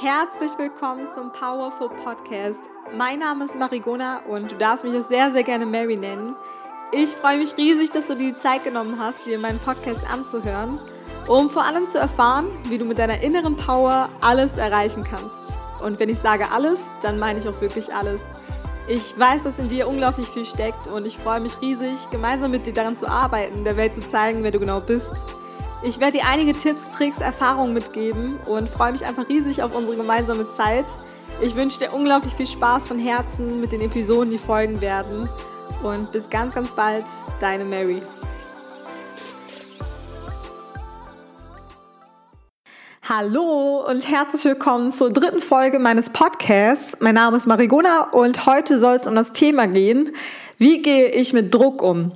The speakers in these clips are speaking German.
Herzlich willkommen zum Powerful Podcast. Mein Name ist Marigona und du darfst mich auch sehr, sehr gerne Mary nennen. Ich freue mich riesig, dass du dir die Zeit genommen hast, dir meinen Podcast anzuhören, um vor allem zu erfahren, wie du mit deiner inneren Power alles erreichen kannst. Und wenn ich sage alles, dann meine ich auch wirklich alles. Ich weiß, dass in dir unglaublich viel steckt und ich freue mich riesig, gemeinsam mit dir daran zu arbeiten, der Welt zu zeigen, wer du genau bist ich werde dir einige Tipps, Tricks, Erfahrungen mitgeben und freue mich einfach riesig auf unsere gemeinsame Zeit. Ich wünsche dir unglaublich viel Spaß von Herzen mit den Episoden, die folgen werden. Und bis ganz, ganz bald, deine Mary. Hallo und herzlich willkommen zur dritten Folge meines Podcasts. Mein Name ist Marigona und heute soll es um das Thema gehen, wie gehe ich mit Druck um?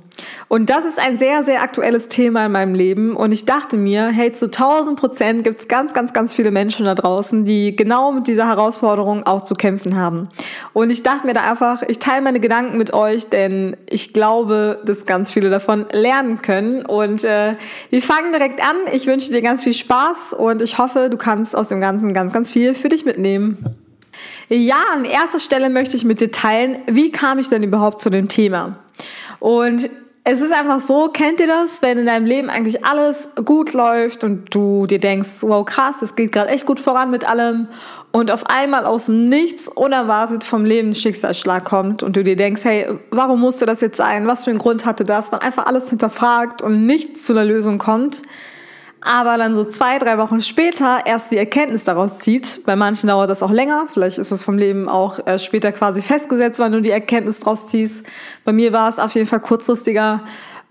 Und das ist ein sehr, sehr aktuelles Thema in meinem Leben. Und ich dachte mir, hey, zu 1000 Prozent gibt es ganz, ganz, ganz viele Menschen da draußen, die genau mit dieser Herausforderung auch zu kämpfen haben. Und ich dachte mir da einfach, ich teile meine Gedanken mit euch, denn ich glaube, dass ganz viele davon lernen können. Und äh, wir fangen direkt an. Ich wünsche dir ganz viel Spaß und ich hoffe, du kannst aus dem Ganzen ganz, ganz viel für dich mitnehmen. Ja, an erster Stelle möchte ich mit dir teilen, wie kam ich denn überhaupt zu dem Thema? Und es ist einfach so, kennt ihr das, wenn in deinem Leben eigentlich alles gut läuft und du dir denkst, wow krass, es geht gerade echt gut voran mit allem und auf einmal aus dem Nichts unerwartet vom Leben ein Schicksalsschlag kommt und du dir denkst, hey, warum musste das jetzt sein? Was für einen Grund hatte das? Man einfach alles hinterfragt und nichts zu einer Lösung kommt aber dann so zwei, drei Wochen später erst die Erkenntnis daraus zieht. Bei manchen dauert das auch länger. Vielleicht ist es vom Leben auch äh, später quasi festgesetzt, wann du die Erkenntnis daraus ziehst. Bei mir war es auf jeden Fall kurzfristiger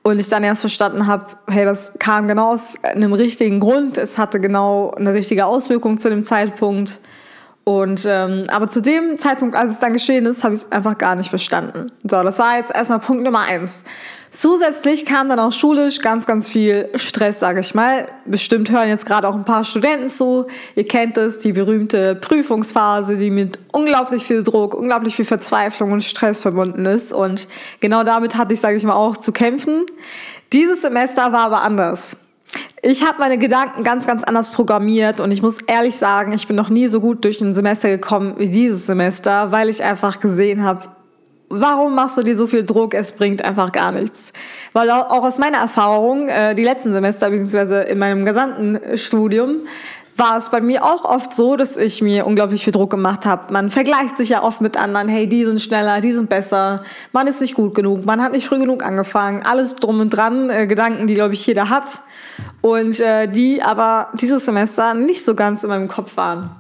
und ich dann erst verstanden habe, hey, das kam genau aus einem richtigen Grund. Es hatte genau eine richtige Auswirkung zu dem Zeitpunkt. Und ähm, aber zu dem Zeitpunkt, als es dann geschehen ist, habe ich es einfach gar nicht verstanden. So, das war jetzt erstmal Punkt Nummer eins. Zusätzlich kam dann auch schulisch ganz, ganz viel Stress, sage ich mal. Bestimmt hören jetzt gerade auch ein paar Studenten zu. Ihr kennt es, die berühmte Prüfungsphase, die mit unglaublich viel Druck, unglaublich viel Verzweiflung und Stress verbunden ist. Und genau damit hatte ich, sage ich mal, auch zu kämpfen. Dieses Semester war aber anders. Ich habe meine Gedanken ganz, ganz anders programmiert und ich muss ehrlich sagen, ich bin noch nie so gut durch ein Semester gekommen wie dieses Semester, weil ich einfach gesehen habe, warum machst du dir so viel Druck? Es bringt einfach gar nichts. Weil auch aus meiner Erfahrung, äh, die letzten Semester, beziehungsweise in meinem gesamten Studium, war es bei mir auch oft so, dass ich mir unglaublich viel Druck gemacht habe. Man vergleicht sich ja oft mit anderen, hey, die sind schneller, die sind besser, man ist nicht gut genug, man hat nicht früh genug angefangen, alles drum und dran, äh, Gedanken, die, glaube ich, jeder hat und äh, die aber dieses Semester nicht so ganz in meinem Kopf waren.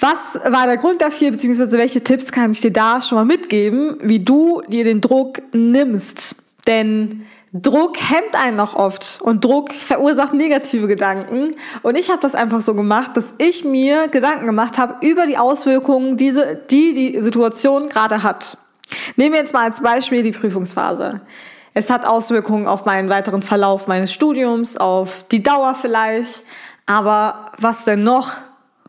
Was war der Grund dafür, beziehungsweise welche Tipps kann ich dir da schon mal mitgeben, wie du dir den Druck nimmst? Denn Druck hemmt einen noch oft und Druck verursacht negative Gedanken. Und ich habe das einfach so gemacht, dass ich mir Gedanken gemacht habe über die Auswirkungen, diese, die die Situation gerade hat. Nehmen wir jetzt mal als Beispiel die Prüfungsphase. Es hat Auswirkungen auf meinen weiteren Verlauf meines Studiums, auf die Dauer vielleicht. Aber was denn noch?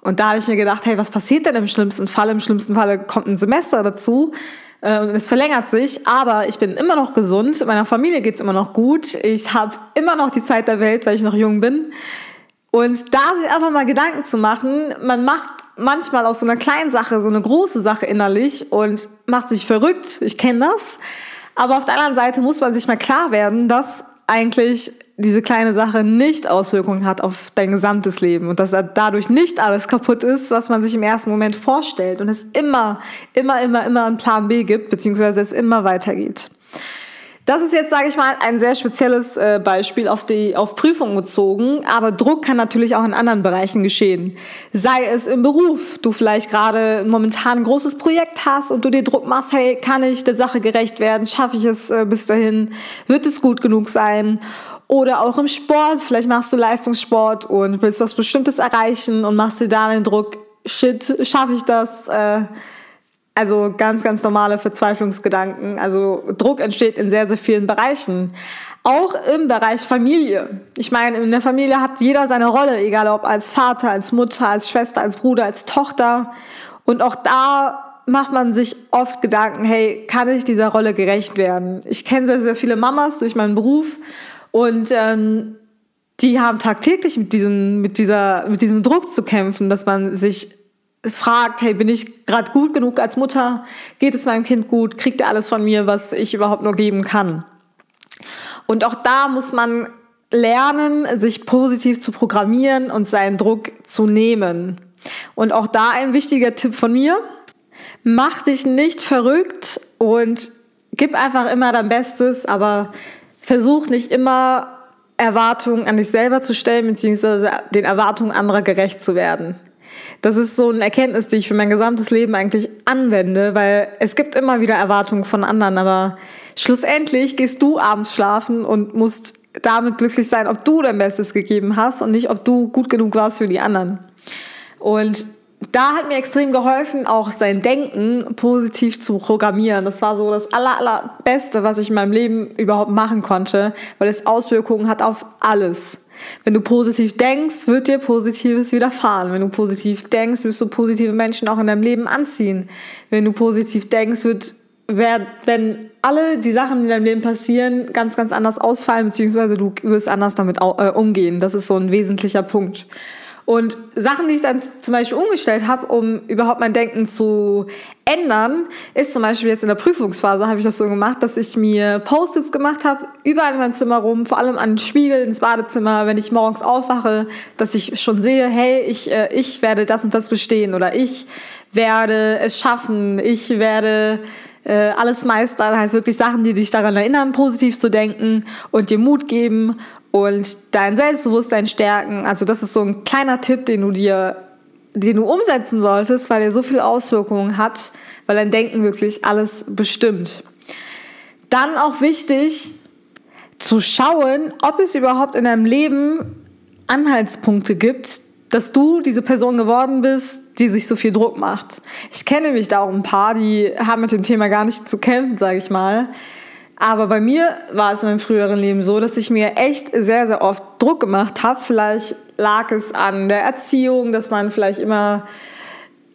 Und da habe ich mir gedacht, hey, was passiert denn im schlimmsten Fall? Im schlimmsten Fall kommt ein Semester dazu es verlängert sich, aber ich bin immer noch gesund, meiner Familie geht's immer noch gut, ich habe immer noch die Zeit der Welt, weil ich noch jung bin. Und da sich einfach mal Gedanken zu machen, man macht manchmal aus so einer kleinen Sache so eine große Sache innerlich und macht sich verrückt, ich kenne das. Aber auf der anderen Seite muss man sich mal klar werden, dass eigentlich diese kleine Sache nicht Auswirkungen hat auf dein gesamtes Leben und dass dadurch nicht alles kaputt ist, was man sich im ersten Moment vorstellt und es immer, immer, immer, immer einen Plan B gibt, beziehungsweise es immer weitergeht. Das ist jetzt, sage ich mal, ein sehr spezielles äh, Beispiel auf die auf Prüfung bezogen, aber Druck kann natürlich auch in anderen Bereichen geschehen. Sei es im Beruf, du vielleicht gerade momentan ein großes Projekt hast und du dir Druck machst, hey, kann ich der Sache gerecht werden? Schaffe ich es äh, bis dahin? Wird es gut genug sein? Oder auch im Sport, vielleicht machst du Leistungssport und willst was Bestimmtes erreichen und machst dir da den Druck, shit, schaffe ich das? Äh, also ganz, ganz normale Verzweiflungsgedanken. Also Druck entsteht in sehr, sehr vielen Bereichen. Auch im Bereich Familie. Ich meine, in der Familie hat jeder seine Rolle, egal ob als Vater, als Mutter, als Schwester, als Bruder, als Tochter. Und auch da macht man sich oft Gedanken, hey, kann ich dieser Rolle gerecht werden? Ich kenne sehr, sehr viele Mamas durch meinen Beruf und ähm, die haben tagtäglich mit diesem, mit dieser, mit diesem Druck zu kämpfen, dass man sich fragt, hey, bin ich gerade gut genug als Mutter? Geht es meinem Kind gut? Kriegt er alles von mir, was ich überhaupt nur geben kann? Und auch da muss man lernen, sich positiv zu programmieren und seinen Druck zu nehmen. Und auch da ein wichtiger Tipp von mir. Mach dich nicht verrückt und gib einfach immer dein Bestes, aber versuch nicht immer Erwartungen an dich selber zu stellen, beziehungsweise den Erwartungen anderer gerecht zu werden. Das ist so eine Erkenntnis, die ich für mein gesamtes Leben eigentlich anwende, weil es gibt immer wieder Erwartungen von anderen, aber schlussendlich gehst du abends schlafen und musst damit glücklich sein, ob du dein Bestes gegeben hast und nicht, ob du gut genug warst für die anderen. Und da hat mir extrem geholfen, auch sein Denken positiv zu programmieren. Das war so das aller, allerbeste, was ich in meinem Leben überhaupt machen konnte, weil es Auswirkungen hat auf alles. Wenn du positiv denkst, wird dir Positives widerfahren. Wenn du positiv denkst, wirst du positive Menschen auch in deinem Leben anziehen. Wenn du positiv denkst, wird, wenn alle die Sachen, die in deinem Leben passieren, ganz, ganz anders ausfallen, beziehungsweise du wirst anders damit äh, umgehen. Das ist so ein wesentlicher Punkt. Und Sachen, die ich dann zum Beispiel umgestellt habe, um überhaupt mein Denken zu ändern, ist zum Beispiel jetzt in der Prüfungsphase habe ich das so gemacht, dass ich mir Post-its gemacht habe, überall in meinem Zimmer rum, vor allem an den Spiegel, ins Badezimmer, wenn ich morgens aufwache, dass ich schon sehe, hey, ich, äh, ich werde das und das bestehen oder ich werde es schaffen, ich werde äh, alles meistern, halt wirklich Sachen, die dich daran erinnern, positiv zu denken und dir Mut geben und dein Selbstbewusstsein stärken. Also das ist so ein kleiner Tipp, den du dir, den du umsetzen solltest, weil er so viele Auswirkungen hat, weil dein Denken wirklich alles bestimmt. Dann auch wichtig zu schauen, ob es überhaupt in deinem Leben Anhaltspunkte gibt, dass du diese Person geworden bist, die sich so viel Druck macht. Ich kenne mich da auch ein paar, die haben mit dem Thema gar nicht zu kämpfen, sage ich mal. Aber bei mir war es in meinem früheren Leben so, dass ich mir echt sehr, sehr oft Druck gemacht habe. Vielleicht lag es an der Erziehung, dass man vielleicht immer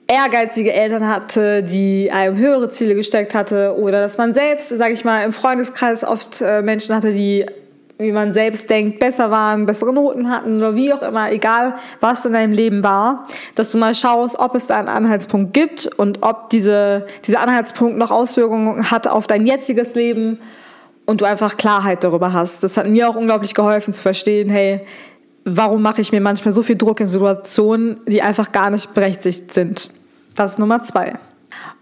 ehrgeizige Eltern hatte, die einem höhere Ziele gesteckt hatte oder dass man selbst, sage ich mal, im Freundeskreis oft äh, Menschen hatte, die wie man selbst denkt, besser waren, bessere Noten hatten oder wie auch immer, egal was in deinem Leben war, dass du mal schaust, ob es da einen Anhaltspunkt gibt und ob diese, dieser Anhaltspunkt noch Auswirkungen hat auf dein jetziges Leben und du einfach Klarheit darüber hast. Das hat mir auch unglaublich geholfen zu verstehen, hey, warum mache ich mir manchmal so viel Druck in Situationen, die einfach gar nicht berechtigt sind. Das ist Nummer zwei.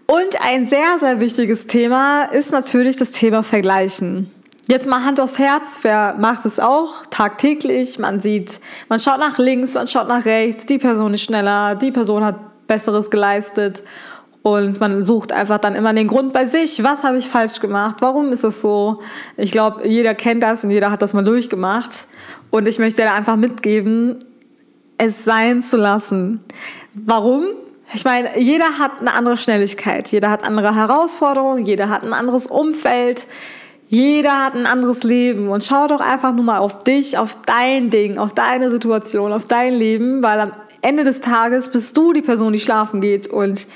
Und ein sehr, sehr wichtiges Thema ist natürlich das Thema Vergleichen. Jetzt mal Hand aufs Herz, wer macht es auch tagtäglich? Man sieht, man schaut nach links, man schaut nach rechts, die Person ist schneller, die Person hat Besseres geleistet und man sucht einfach dann immer den Grund bei sich, was habe ich falsch gemacht, warum ist es so? Ich glaube, jeder kennt das und jeder hat das mal durchgemacht und ich möchte da einfach mitgeben, es sein zu lassen. Warum? Ich meine, jeder hat eine andere Schnelligkeit, jeder hat andere Herausforderungen, jeder hat ein anderes Umfeld. Jeder hat ein anderes Leben und schau doch einfach nur mal auf dich, auf dein Ding, auf deine Situation, auf dein Leben, weil am Ende des Tages bist du die Person, die schlafen geht und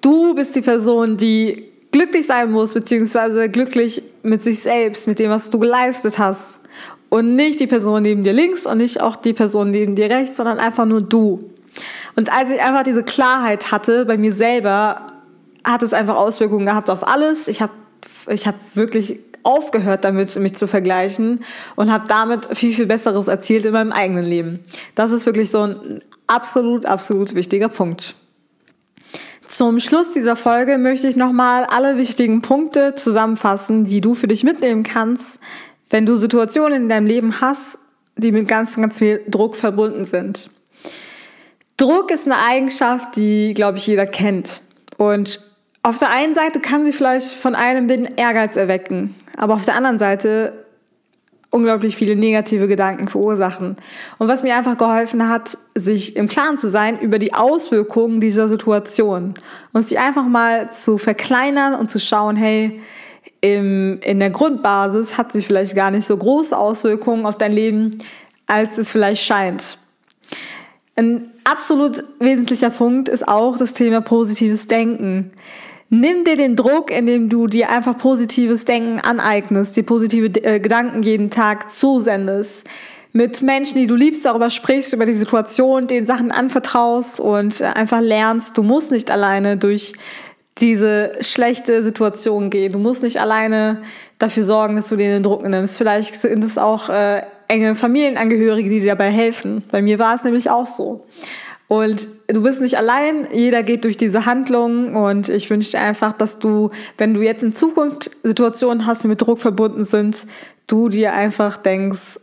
du bist die Person, die glücklich sein muss, beziehungsweise glücklich mit sich selbst, mit dem, was du geleistet hast. Und nicht die Person neben dir links und nicht auch die Person neben dir rechts, sondern einfach nur du. Und als ich einfach diese Klarheit hatte bei mir selber, hat es einfach Auswirkungen gehabt auf alles. Ich habe ich hab wirklich aufgehört damit, mich zu vergleichen und habe damit viel, viel Besseres erzielt in meinem eigenen Leben. Das ist wirklich so ein absolut, absolut wichtiger Punkt. Zum Schluss dieser Folge möchte ich nochmal alle wichtigen Punkte zusammenfassen, die du für dich mitnehmen kannst, wenn du Situationen in deinem Leben hast, die mit ganz, ganz viel Druck verbunden sind. Druck ist eine Eigenschaft, die, glaube ich, jeder kennt. Und auf der einen Seite kann sie vielleicht von einem den Ehrgeiz erwecken, aber auf der anderen Seite unglaublich viele negative Gedanken verursachen. Und was mir einfach geholfen hat, sich im Klaren zu sein über die Auswirkungen dieser Situation und sie einfach mal zu verkleinern und zu schauen, hey, im, in der Grundbasis hat sie vielleicht gar nicht so große Auswirkungen auf dein Leben, als es vielleicht scheint. Ein absolut wesentlicher Punkt ist auch das Thema positives Denken. Nimm dir den Druck, indem du dir einfach positives Denken aneignest, dir positive äh, Gedanken jeden Tag zusendest. mit Menschen, die du liebst, darüber sprichst, über die Situation, den Sachen anvertraust und einfach lernst, du musst nicht alleine durch diese schlechte Situation gehen. Du musst nicht alleine dafür sorgen, dass du dir den Druck nimmst. Vielleicht sind es auch äh, enge Familienangehörige, die dir dabei helfen. Bei mir war es nämlich auch so. Und du bist nicht allein, jeder geht durch diese Handlung und ich wünsche dir einfach, dass du, wenn du jetzt in Zukunft Situationen hast, die mit Druck verbunden sind, du dir einfach denkst,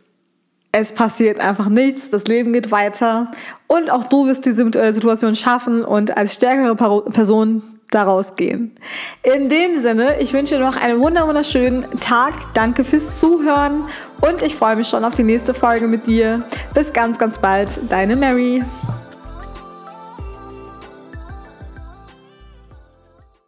es passiert einfach nichts, das Leben geht weiter und auch du wirst diese äh, Situation schaffen und als stärkere Person daraus gehen. In dem Sinne, ich wünsche dir noch einen wunderschönen Tag. Danke fürs Zuhören und ich freue mich schon auf die nächste Folge mit dir. Bis ganz, ganz bald. Deine Mary.